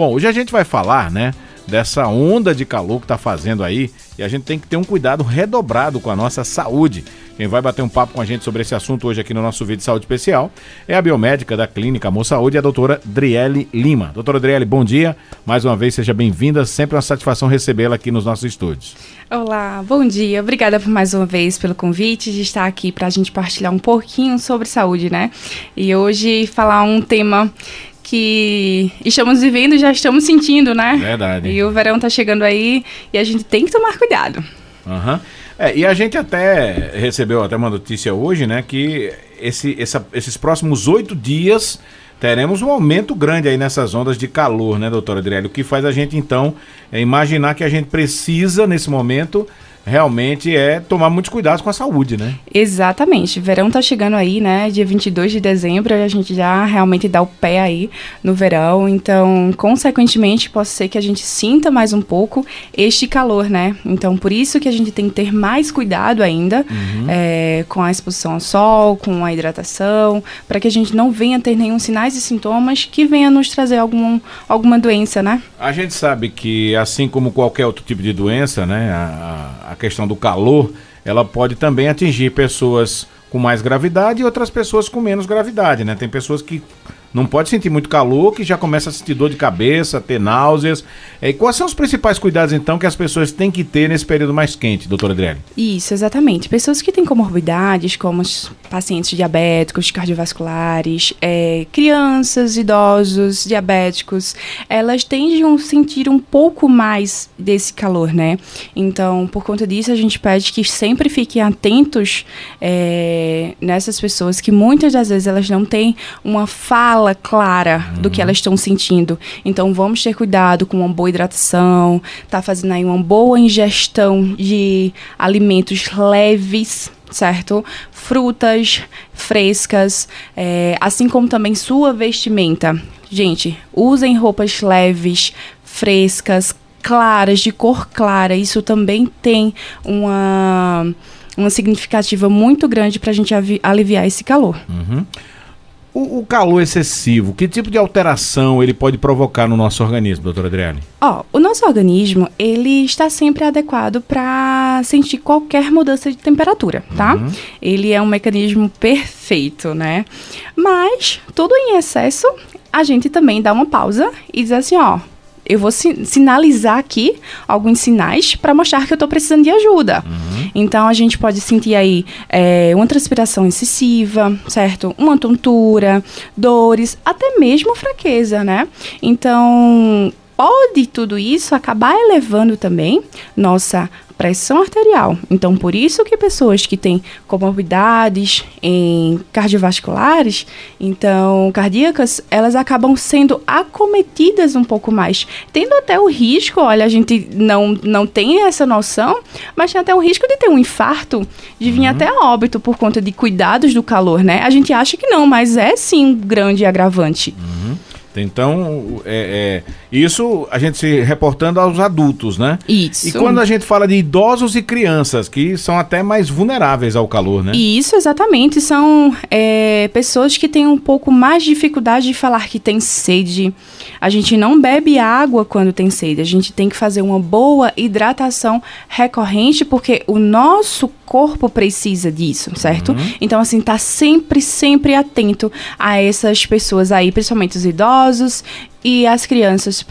Bom, hoje a gente vai falar, né, dessa onda de calor que tá fazendo aí e a gente tem que ter um cuidado redobrado com a nossa saúde. Quem vai bater um papo com a gente sobre esse assunto hoje aqui no nosso vídeo de saúde especial é a biomédica da Clínica Amor Saúde, a doutora Driele Lima. Doutora Driele, bom dia. Mais uma vez, seja bem-vinda. Sempre uma satisfação recebê-la aqui nos nossos estúdios. Olá, bom dia. Obrigada por mais uma vez pelo convite de estar aqui para a gente partilhar um pouquinho sobre saúde, né? E hoje falar um tema que estamos vivendo e já estamos sentindo, né? Verdade. E o verão tá chegando aí e a gente tem que tomar cuidado. Aham. Uhum. É, e a gente até recebeu até uma notícia hoje, né, que esse, essa, esses próximos oito dias teremos um aumento grande aí nessas ondas de calor, né, doutora Adriele? O que faz a gente, então, é imaginar que a gente precisa, nesse momento, realmente é tomar muitos cuidados com a saúde, né? Exatamente. Verão tá chegando aí, né? Dia 22 de dezembro, a gente já realmente dá o pé aí no verão. Então, consequentemente, pode ser que a gente sinta mais um pouco este calor, né? Então, por isso que a gente tem que ter mais cuidado ainda uhum. é, com a exposição ao sol, com a hidratação, para que a gente não venha ter nenhum sinais e sintomas que venha nos trazer algum, alguma doença, né? A gente sabe que, assim como qualquer outro tipo de doença, né? A, a questão do calor, ela pode também atingir pessoas com mais gravidade e outras pessoas com menos gravidade, né? Tem pessoas que não pode sentir muito calor, que já começa a sentir dor de cabeça, ter náuseas. E quais são os principais cuidados, então, que as pessoas têm que ter nesse período mais quente, doutora Adriane? Isso, exatamente. Pessoas que têm comorbidades, como os pacientes diabéticos, cardiovasculares, é, crianças, idosos, diabéticos, elas tendem a sentir um pouco mais desse calor, né? Então, por conta disso, a gente pede que sempre fiquem atentos é, nessas pessoas que muitas das vezes elas não têm uma fala fala clara uhum. do que uhum. elas estão sentindo. Então vamos ter cuidado com uma boa hidratação, tá fazendo aí uma boa ingestão de alimentos leves certo? Frutas frescas, é, assim como também sua vestimenta. Gente, usem roupas leves, frescas, claras, de cor clara. Isso também tem uma, uma significativa muito grande para a gente aliviar esse calor. Uhum. O, o, calor excessivo, que tipo de alteração ele pode provocar no nosso organismo, doutora Adriane? Ó, oh, o nosso organismo, ele está sempre adequado para sentir qualquer mudança de temperatura, tá? Uhum. Ele é um mecanismo perfeito, né? Mas, tudo em excesso, a gente também dá uma pausa e diz assim, ó, eu vou sinalizar aqui alguns sinais para mostrar que eu estou precisando de ajuda. Uhum. Então a gente pode sentir aí é, uma transpiração excessiva, certo? Uma tontura, dores, até mesmo fraqueza, né? Então pode tudo isso acabar elevando também nossa pressão arterial. Então, por isso que pessoas que têm comorbidades em cardiovasculares, então cardíacas, elas acabam sendo acometidas um pouco mais, tendo até o risco, olha, a gente não, não tem essa noção, mas tem até o risco de ter um infarto, de vir uhum. até óbito por conta de cuidados do calor, né? A gente acha que não, mas é sim um grande agravante. Uhum. Então, é, é, isso a gente se reportando aos adultos, né? Isso. E quando a gente fala de idosos e crianças, que são até mais vulneráveis ao calor, né? Isso, exatamente. São é, pessoas que têm um pouco mais de dificuldade de falar que tem sede. A gente não bebe água quando tem sede. A gente tem que fazer uma boa hidratação recorrente, porque o nosso corpo precisa disso, certo? Uhum. Então, assim, tá sempre, sempre atento a essas pessoas aí, principalmente os idosos e as crianças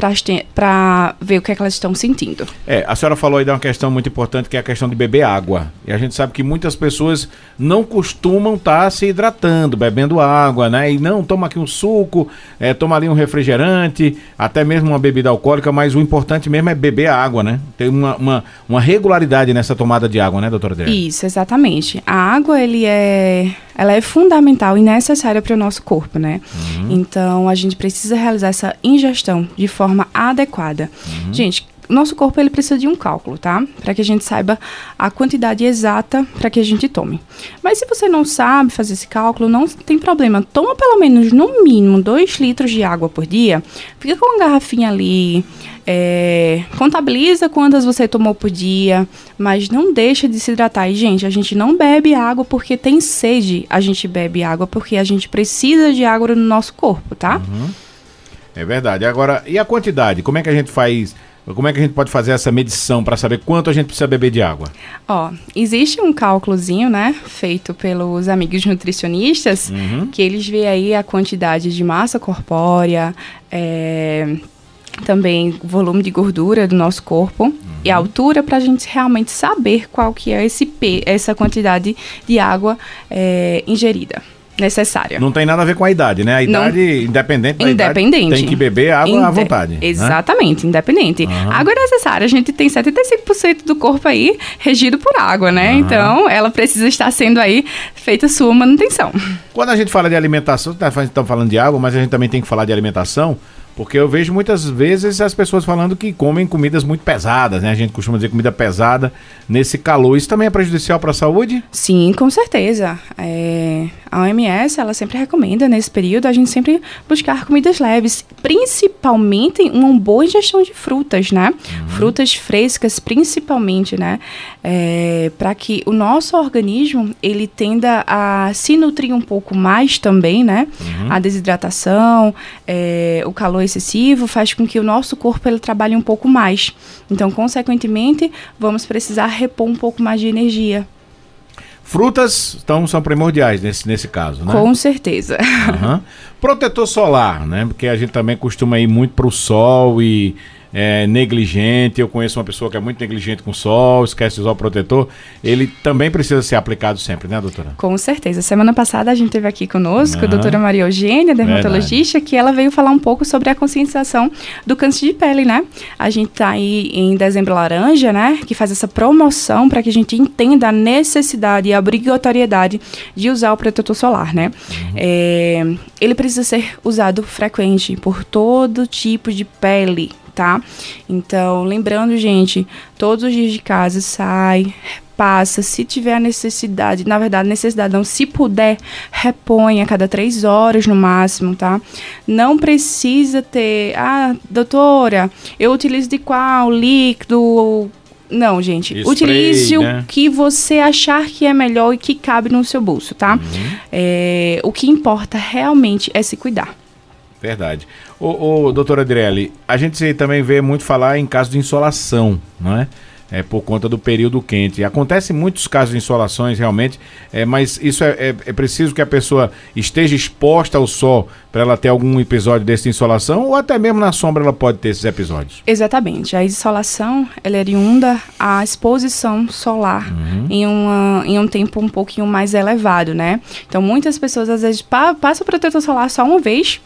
para ver o que, é que elas estão sentindo. É, a senhora falou aí de uma questão muito importante que é a questão de beber água. E a gente sabe que muitas pessoas não costumam estar tá se hidratando, bebendo água, né? E não, toma aqui um suco, é, toma ali um refrigerante, até mesmo uma bebida alcoólica, mas o importante mesmo é beber água, né? Ter uma, uma, uma regularidade nessa tomada de água, né, doutora Adriana? Isso, exatamente. A água, ele é, ela é fundamental e necessária para o nosso corpo, né? Uhum. Então, a gente precisa realizar essa ingestão de forma adequada. Uhum. Gente, nosso corpo ele precisa de um cálculo, tá? Para que a gente saiba a quantidade exata para que a gente tome. Mas se você não sabe fazer esse cálculo, não tem problema. Toma pelo menos no mínimo 2 litros de água por dia. Fica com uma garrafinha ali. É, contabiliza quantas você tomou por dia, mas não deixa de se hidratar. E, gente, a gente não bebe água porque tem sede. A gente bebe água porque a gente precisa de água no nosso corpo, tá? Uhum. É verdade. Agora, e a quantidade? Como é que a gente faz? Como é que a gente pode fazer essa medição para saber quanto a gente precisa beber de água? Ó, existe um cálculozinho, né, feito pelos amigos nutricionistas, uhum. que eles veem aí a quantidade de massa corpórea, é, também volume de gordura do nosso corpo uhum. e a altura para a gente realmente saber qual que é esse P, essa quantidade de água é, ingerida necessária. Não tem nada a ver com a idade, né? A idade, não, independente da independente. idade, tem que beber água Inde à vontade. Né? Exatamente, né? independente. Uhum. Água é necessária. A gente tem 75% do corpo aí regido por água, né? Uhum. Então, ela precisa estar sendo aí feita sua manutenção. Quando a gente fala de alimentação, estamos tá falando de água, mas a gente também tem que falar de alimentação. Porque eu vejo muitas vezes as pessoas falando que comem comidas muito pesadas, né? A gente costuma dizer comida pesada nesse calor. Isso também é prejudicial para a saúde? Sim, com certeza. É, a OMS, ela sempre recomenda nesse período a gente sempre buscar comidas leves, principalmente uma boa ingestão de frutas, né? Uhum. Frutas frescas, principalmente, né? É, para que o nosso organismo ele tenda a se nutrir um pouco mais também, né? Uhum. A desidratação, é, o calor excessivo faz com que o nosso corpo ele trabalhe um pouco mais. Então, consequentemente, vamos precisar repor um pouco mais de energia. Frutas então, são primordiais nesse, nesse caso, né? Com certeza. Uhum. Protetor solar, né? Porque a gente também costuma ir muito para o sol e é, negligente, eu conheço uma pessoa que é muito negligente com sol, esquece de usar o protetor, ele também precisa ser aplicado sempre, né, doutora? Com certeza. Semana passada a gente teve aqui conosco a doutora Maria Eugênia, dermatologista, Verdade. que ela veio falar um pouco sobre a conscientização do câncer de pele, né? A gente tá aí em dezembro laranja, né, que faz essa promoção para que a gente entenda a necessidade e a obrigatoriedade de usar o protetor solar, né? Uhum. É, ele precisa ser usado frequente por todo tipo de pele, tá? Então, lembrando, gente, todos os dias de casa sai, passa, se tiver a necessidade, na verdade, necessidade não, se puder, repõe a cada três horas no máximo, tá? Não precisa ter, ah, doutora, eu utilizo de qual líquido, não, gente. Spray, Utilize né? o que você achar que é melhor e que cabe no seu bolso, tá? Uhum. É, o que importa realmente é se cuidar. Verdade. Ô, ô doutora a gente também vê muito falar em caso de insolação, não é? É, por conta do período quente. Acontece muitos casos de insolações, realmente, é, mas isso é, é, é preciso que a pessoa esteja exposta ao sol para ela ter algum episódio dessa insolação, ou até mesmo na sombra ela pode ter esses episódios? Exatamente. A insolação, ela é oriunda à exposição solar uhum. em, uma, em um tempo um pouquinho mais elevado, né? Então, muitas pessoas, às vezes, pa passam protetor solar só uma vez,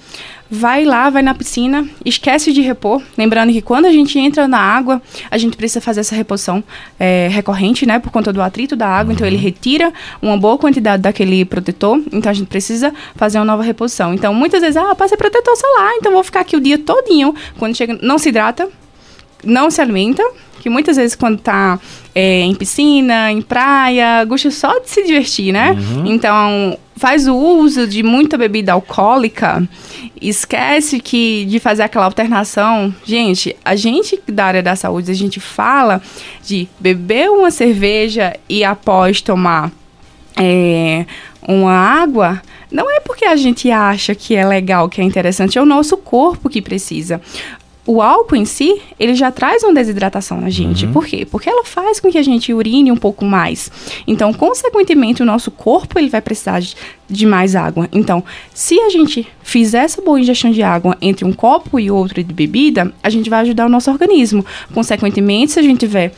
vai lá, vai na piscina, esquece de repor. Lembrando que quando a gente entra na água, a gente precisa fazer essa reposição é, recorrente, né? Por conta do atrito da água. Uhum. Então ele uhum. retira uma boa quantidade daquele protetor. Então a gente precisa fazer uma nova reposição. Então muitas vezes, ah, passa protetor solar, então vou ficar aqui o dia todinho. Quando chega, não se hidrata, não se alimenta, que muitas vezes quando tá é, em piscina, em praia, gosta só de se divertir, né? Uhum. Então, faz o uso de muita bebida alcoólica, esquece que de fazer aquela alternação. Gente, a gente da área da saúde, a gente fala de beber uma cerveja e após tomar é, uma água, não é porque a gente acha que é legal, que é interessante, é o nosso corpo que precisa o álcool em si, ele já traz uma desidratação na gente. Uhum. Por quê? Porque ela faz com que a gente urine um pouco mais. Então, consequentemente, o nosso corpo ele vai precisar de, de mais água. Então, se a gente fizer essa boa ingestão de água entre um copo e outro de bebida, a gente vai ajudar o nosso organismo. Consequentemente, se a gente tiver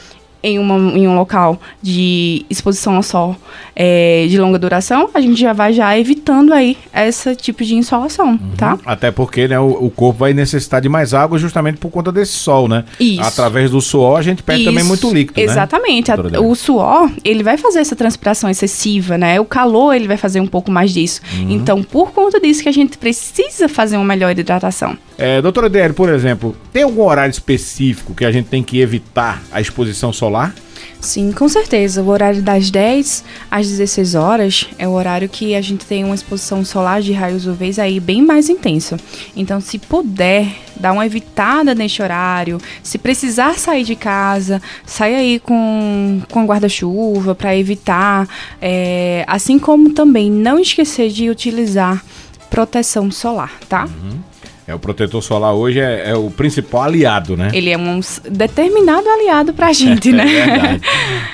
em, uma, em um local de exposição ao sol é, de longa duração, a gente já vai já evitando aí esse tipo de insolação, uhum. tá? Até porque né, o, o, corpo vai necessitar de mais água justamente por conta desse sol, né? Isso. Através do suor a gente perde Isso. também muito líquido? Exatamente. Né? A, o suor, ele vai fazer essa transpiração excessiva, né? O calor, ele vai fazer um pouco mais disso. Uhum. Então, por conta disso que a gente precisa fazer uma melhor hidratação. É, doutora Dério, por exemplo, tem algum horário específico que a gente tem que evitar a exposição solar? Sim, com certeza. O horário das 10 às 16 horas é o horário que a gente tem uma exposição solar de raios UVs aí bem mais intensa. Então, se puder dar uma evitada neste horário, se precisar sair de casa, saia aí com, com guarda-chuva para evitar. É, assim como também não esquecer de utilizar proteção solar, tá? Uhum. É, o protetor solar hoje é, é, o principal aliado, né? Ele é um determinado aliado pra gente, né? é verdade.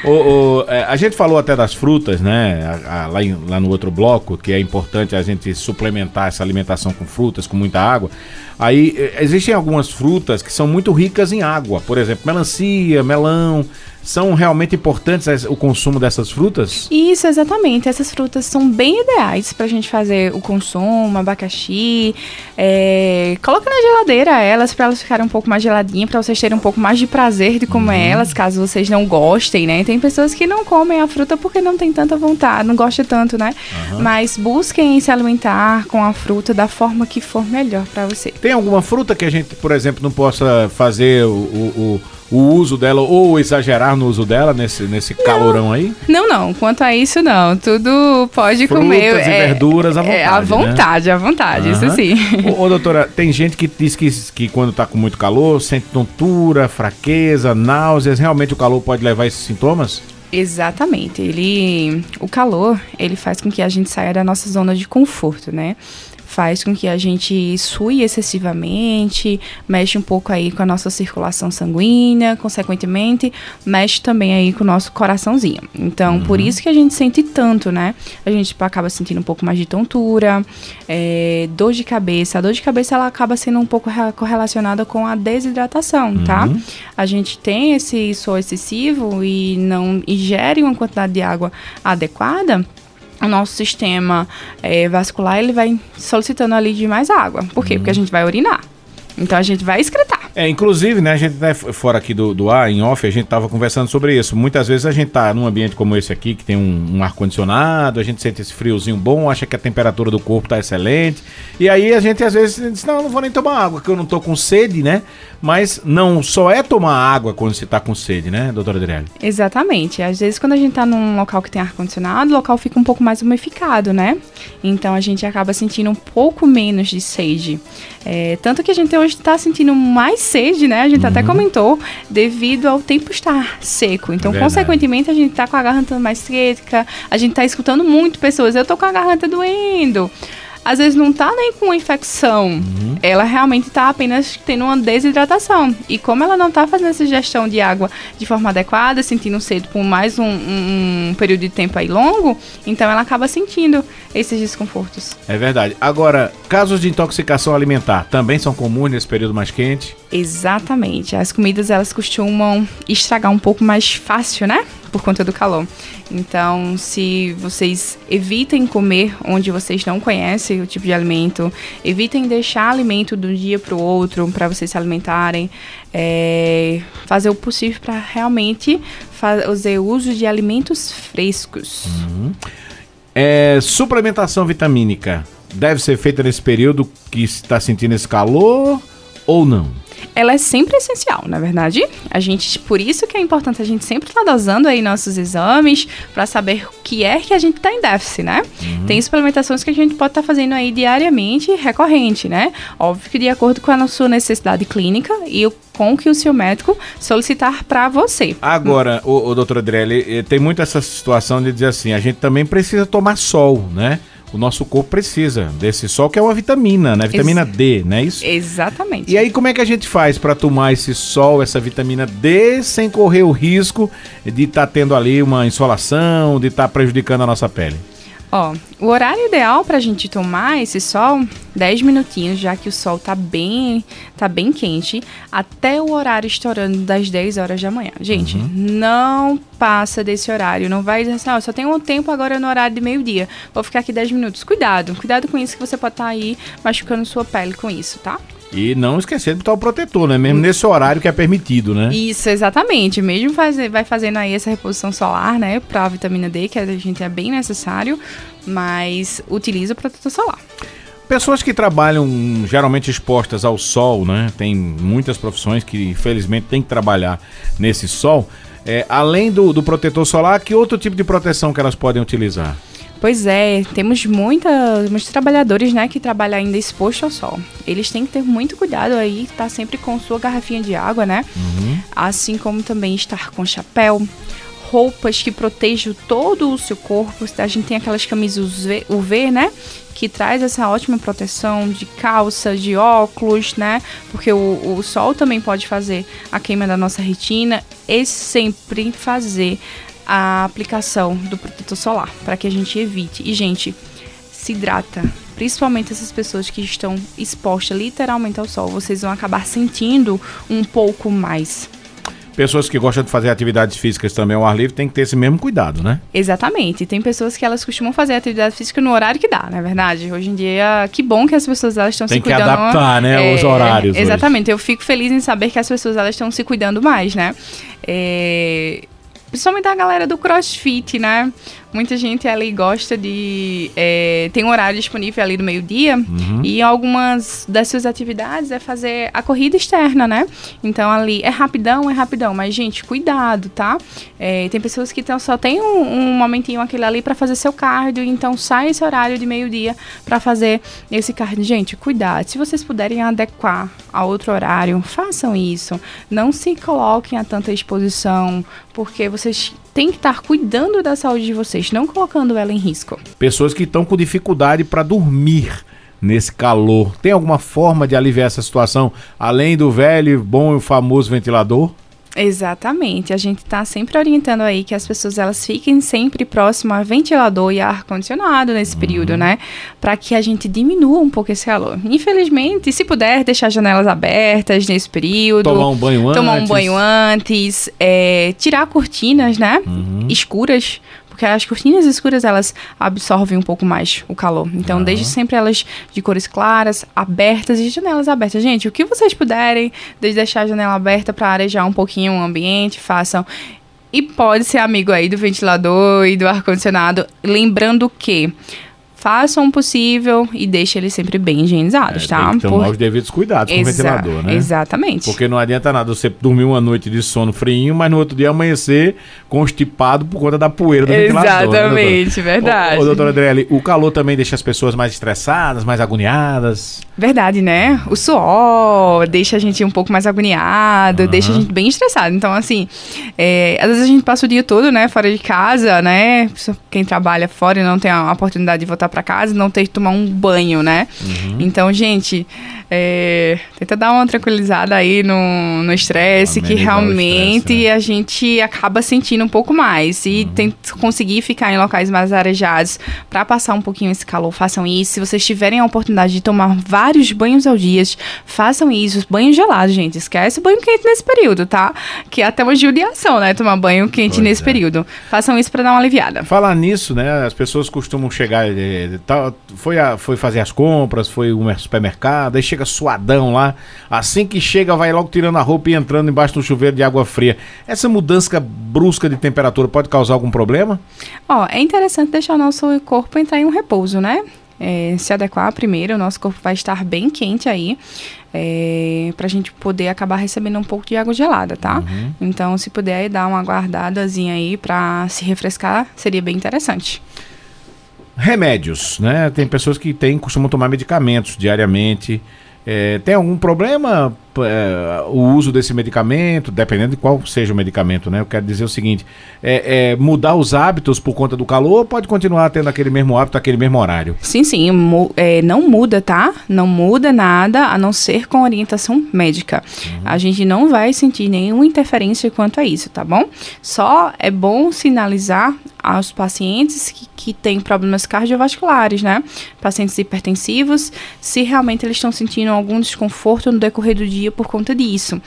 o, o, é, a gente falou até das frutas, né? A, a, lá, em, lá no outro bloco, que é importante a gente suplementar essa alimentação com frutas, com muita água. Aí é, existem algumas frutas que são muito ricas em água, por exemplo, melancia, melão são realmente importantes o consumo dessas frutas? Isso, exatamente. Essas frutas são bem ideais para a gente fazer o consumo, abacaxi. É... Coloca na geladeira elas para elas ficarem um pouco mais geladinhas, para vocês terem um pouco mais de prazer de comer uhum. elas, caso vocês não gostem, né? Tem pessoas que não comem a fruta porque não tem tanta vontade, não gostam tanto, né? Uhum. Mas busquem se alimentar com a fruta da forma que for melhor para você. Tem alguma fruta que a gente, por exemplo, não possa fazer o, o, o o uso dela ou exagerar no uso dela nesse, nesse não, calorão aí? Não, não. Quanto a isso, não. Tudo pode Frutas comer. Frutas e é, verduras à vontade. É, à vontade, né? à vontade, uhum. isso sim. Ô, ô, doutora, tem gente que diz que, que quando tá com muito calor, sente tontura, fraqueza, náuseas. Realmente o calor pode levar a esses sintomas? Exatamente. Ele, o calor, ele faz com que a gente saia da nossa zona de conforto, né? Faz com que a gente sue excessivamente, mexe um pouco aí com a nossa circulação sanguínea, consequentemente, mexe também aí com o nosso coraçãozinho. Então, uhum. por isso que a gente sente tanto, né? A gente acaba sentindo um pouco mais de tontura, é, dor de cabeça. A dor de cabeça ela acaba sendo um pouco correlacionada com a desidratação, tá? uhum. tá? A gente tem esse suor excessivo e não ingere uma quantidade de água adequada, o nosso sistema é, vascular ele vai solicitando ali de mais água. Por quê? Uhum. Porque a gente vai urinar. Então a gente vai excretar. É, inclusive, né, a gente, né, fora aqui do, do ar, em off, a gente tava conversando sobre isso. Muitas vezes a gente tá num ambiente como esse aqui, que tem um, um ar-condicionado, a gente sente esse friozinho bom, acha que a temperatura do corpo tá excelente. E aí a gente às vezes diz, não, não vou nem tomar água, que eu não tô com sede, né? Mas não só é tomar água quando você tá com sede, né, doutora Adriele? Exatamente. Às vezes quando a gente tá num local que tem ar-condicionado, o local fica um pouco mais umificado, né? Então a gente acaba sentindo um pouco menos de sede. É, tanto que a gente hoje está sentindo mais sede, né? A gente uhum. até comentou, devido ao tempo estar seco. Então, é consequentemente, a gente está com a garganta mais seca, a gente está escutando muito pessoas, eu tô com a garganta doendo às vezes não tá nem com infecção. Uhum. Ela realmente tá apenas tendo uma desidratação. E como ela não tá fazendo essa gestão de água de forma adequada, sentindo sede por mais um, um, um período de tempo aí longo, então ela acaba sentindo esses desconfortos. É verdade. Agora, casos de intoxicação alimentar também são comuns nesse período mais quente? Exatamente. As comidas elas costumam estragar um pouco mais fácil, né? Por conta do calor. Então, se vocês evitem comer onde vocês não conhecem o tipo de alimento, evitem deixar alimento de um dia para o outro para vocês se alimentarem, é, fazer o possível para realmente fazer uso de alimentos frescos. Uhum. É, suplementação vitamínica deve ser feita nesse período que está sentindo esse calor ou não? Ela é sempre essencial, na verdade. A gente, por isso que é importante a gente sempre estar tá dosando aí nossos exames para saber o que é que a gente está em déficit, né? Uhum. Tem suplementações que a gente pode estar tá fazendo aí diariamente, recorrente, né? Óbvio que de acordo com a sua necessidade clínica e o com que o seu médico solicitar para você. Agora, o, o doutor Adrelli, eh, tem muito essa situação de dizer assim, a gente também precisa tomar sol, né? O nosso corpo precisa desse sol, que é uma vitamina, né? Vitamina Ex D, não é isso? Exatamente. E aí, como é que a gente faz para tomar esse sol, essa vitamina D, sem correr o risco de estar tá tendo ali uma insolação, de estar tá prejudicando a nossa pele? Ó, o horário ideal para a gente tomar esse sol, 10 minutinhos, já que o sol tá bem, tá bem quente, até o horário estourando das 10 horas da manhã. Gente, uhum. não passa desse horário, não vai dizer assim, ó, só tenho um tempo agora no horário de meio-dia, vou ficar aqui 10 minutos. Cuidado, cuidado com isso que você pode estar tá aí machucando sua pele com isso, tá? E não esquecer de botar o protetor, né? Mesmo nesse horário que é permitido, né? Isso, exatamente. Mesmo fazer, vai fazendo aí essa reposição solar, né? Pra vitamina D, que a gente é bem necessário, mas utiliza o protetor solar. Pessoas que trabalham geralmente expostas ao sol, né? Tem muitas profissões que infelizmente têm que trabalhar nesse sol. É, além do, do protetor solar, que outro tipo de proteção que elas podem utilizar? Pois é, temos muita, muitos trabalhadores, né, que trabalham ainda exposto ao sol. Eles têm que ter muito cuidado aí, estar tá sempre com sua garrafinha de água, né? Uhum. Assim como também estar com chapéu, roupas que protejam todo o seu corpo. A gente tem aquelas camisas UV, né? Que traz essa ótima proteção de calça, de óculos, né? Porque o, o sol também pode fazer a queima da nossa retina. E sempre fazer a aplicação do protetor solar para que a gente evite. E, gente, se hidrata. Principalmente essas pessoas que estão expostas literalmente ao sol. Vocês vão acabar sentindo um pouco mais. Pessoas que gostam de fazer atividades físicas também ao ar livre tem que ter esse mesmo cuidado, né? Exatamente. Tem pessoas que elas costumam fazer atividade física no horário que dá, não é verdade? Hoje em dia, que bom que as pessoas elas estão se cuidando. Tem que adaptar, né, é, os horários. Exatamente. Hoje. Eu fico feliz em saber que as pessoas elas estão se cuidando mais, né? É, principalmente a galera do CrossFit, né? Muita gente ali gosta de. É, tem um horário disponível ali no meio-dia uhum. e algumas das suas atividades é fazer a corrida externa, né? Então ali é rapidão, é rapidão, mas gente, cuidado, tá? É, tem pessoas que tão, só tem um, um momentinho aquele ali para fazer seu cardio, então sai esse horário de meio-dia para fazer esse cardio. Gente, cuidado. Se vocês puderem adequar a outro horário, façam isso. Não se coloquem a tanta exposição, porque vocês têm que estar cuidando da saúde de vocês, não colocando ela em risco. Pessoas que estão com dificuldade para dormir nesse calor. Tem alguma forma de aliviar essa situação além do velho, bom e famoso ventilador? Exatamente. A gente está sempre orientando aí que as pessoas elas fiquem sempre próximo a ventilador e ar condicionado nesse uhum. período, né? Para que a gente diminua um pouco esse calor. Infelizmente, se puder deixar janelas abertas nesse período, tomar um banho antes, tomar um banho antes, é, tirar cortinas, né? Uhum. Escuras porque as cortinas escuras elas absorvem um pouco mais o calor. Então, uhum. desde sempre elas de cores claras, abertas e janelas abertas. Gente, o que vocês puderem, desde deixar a janela aberta para arejar um pouquinho o ambiente, façam. E pode ser amigo aí do ventilador e do ar-condicionado. Lembrando que façam o possível e deixem eles sempre bem higienizados, é, tá? Tem que tomar Por... os devidos cuidados Exa com o ventilador, né? Exatamente. Porque não adianta nada você dormir uma noite de sono frio, mas no outro dia amanhecer constipado por conta da poeira do ventilador. Né, Exatamente, né, verdade. Ô, ô, doutora Adriele, o calor também deixa as pessoas mais estressadas, mais agoniadas? Verdade, né? O suor deixa a gente um pouco mais agoniado, uhum. deixa a gente bem estressado. Então, assim, é, às vezes a gente passa o dia todo, né, fora de casa, né? Quem trabalha fora e não tem a oportunidade de voltar para casa e não ter que tomar um banho, né? Uhum. Então, gente, é, tenta dar uma tranquilizada aí no estresse, que realmente né? a gente acaba sentindo um pouco mais. E uhum. tenta conseguir ficar em locais mais arejados para passar um pouquinho esse calor, façam isso. Se vocês tiverem a oportunidade de tomar vários banhos ao dia, façam isso. Banho gelado, gente. Esquece o banho quente nesse período, tá? Que é até uma judiação, né? Tomar banho quente pois nesse é. período. Façam isso para dar uma aliviada. Falar nisso, né? As pessoas costumam chegar, é, tá, foi, a, foi fazer as compras, foi um supermercado, aí chega suadão lá. Assim que chega, vai logo tirando a roupa e entrando embaixo do chuveiro de água fria. Essa mudança brusca de temperatura pode causar algum problema? Ó, é interessante deixar o nosso corpo entrar em um repouso, né? É, se adequar primeiro, o nosso corpo vai estar bem quente aí, é, para a gente poder acabar recebendo um pouco de água gelada, tá? Uhum. Então, se puder dar uma guardadazinha aí para se refrescar, seria bem interessante. Remédios, né? Tem pessoas que têm, costumam tomar medicamentos diariamente. É, tem algum problema é, o uso desse medicamento, dependendo de qual seja o medicamento, né? Eu quero dizer o seguinte: é, é, mudar os hábitos por conta do calor ou pode continuar tendo aquele mesmo hábito, aquele mesmo horário? Sim, sim. Mu é, não muda, tá? Não muda nada a não ser com orientação médica. Uhum. A gente não vai sentir nenhuma interferência quanto a isso, tá bom? Só é bom sinalizar aos pacientes que, que têm problemas cardiovasculares, né? Pacientes hipertensivos, se realmente eles estão sentindo algum desconforto no decorrer do dia dia por conta disso.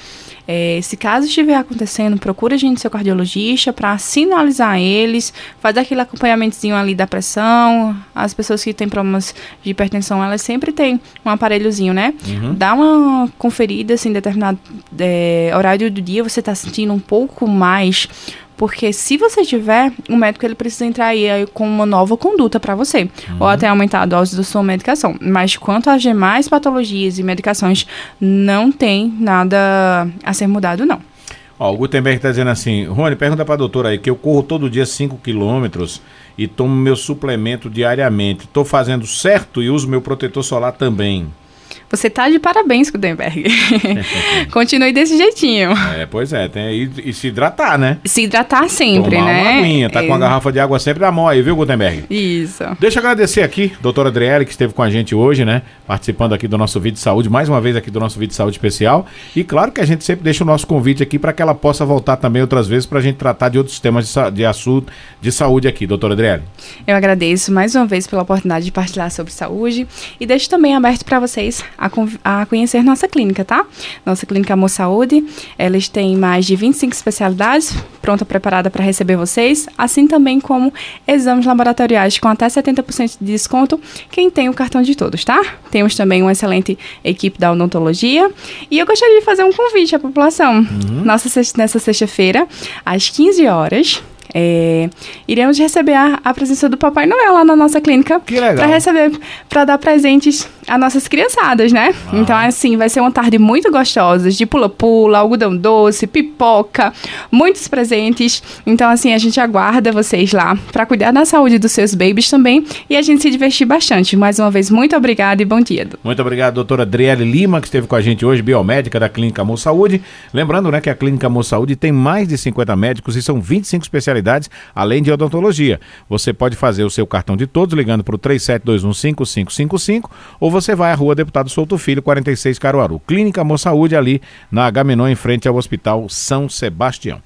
É, se caso estiver acontecendo, procura a gente, seu cardiologista, para sinalizar eles, fazer aquele acompanhamentozinho ali da pressão. As pessoas que têm problemas de hipertensão, elas sempre têm um aparelhozinho, né? Uhum. Dá uma conferida, assim, em determinado é, horário do dia, você está sentindo um pouco mais porque se você tiver, o médico ele precisa entrar aí, com uma nova conduta para você. Uhum. Ou até aumentar a dose da sua medicação. Mas quanto às demais patologias e medicações, não tem nada a ser mudado, não. Ó, o Gutenberg está dizendo assim, Rony, pergunta para a doutora aí, que eu corro todo dia 5 quilômetros e tomo meu suplemento diariamente. Estou fazendo certo e uso meu protetor solar também. Você tá de parabéns, Gutenberg. Continue desse jeitinho. É, pois é, tem aí e se hidratar, né? Se hidratar sempre, Tomar né? uma aguinha, tá É, com a garrafa de água sempre na mão aí, viu, Gutenberg? Isso. Deixa eu agradecer aqui, doutora Adriele, que esteve com a gente hoje, né? Participando aqui do nosso vídeo de saúde, mais uma vez aqui do nosso vídeo de saúde especial. E claro que a gente sempre deixa o nosso convite aqui para que ela possa voltar também outras vezes para a gente tratar de outros temas de, de assunto de saúde aqui, doutora Adriele. Eu agradeço mais uma vez pela oportunidade de partilhar sobre saúde e deixo também aberto para vocês a, a conhecer nossa clínica, tá? Nossa clínica Amor Saúde, eles têm mais de 25 especialidades pronta preparada para receber vocês, assim também como exames laboratoriais com até 70% de desconto quem tem o cartão de todos, tá? Temos também uma excelente equipe da odontologia e eu gostaria de fazer um convite à população. Nossa, sex- nessa sexta-feira, às 15 horas, é, iremos receber a, a presença do Papai Noel lá na nossa clínica. Para receber, para dar presentes às nossas criançadas, né? Ah. Então, assim, vai ser uma tarde muito gostosa, de pula-pula, algodão doce, pipoca, muitos presentes. Então, assim, a gente aguarda vocês lá para cuidar da saúde dos seus babies também e a gente se divertir bastante. Mais uma vez, muito obrigada e bom dia. Muito obrigado, doutora Adriele Lima, que esteve com a gente hoje, biomédica da Clínica Amor Saúde. Lembrando, né, que a Clínica Amor Saúde tem mais de 50 médicos e são 25 especialidades, além de odontologia. Você pode fazer o seu cartão de todos ligando para o 37215555 ou você vai à Rua Deputado Souto Filho, 46 Caruaru. Clínica Amor Saúde ali na Agamenon, em frente ao Hospital São Sebastião.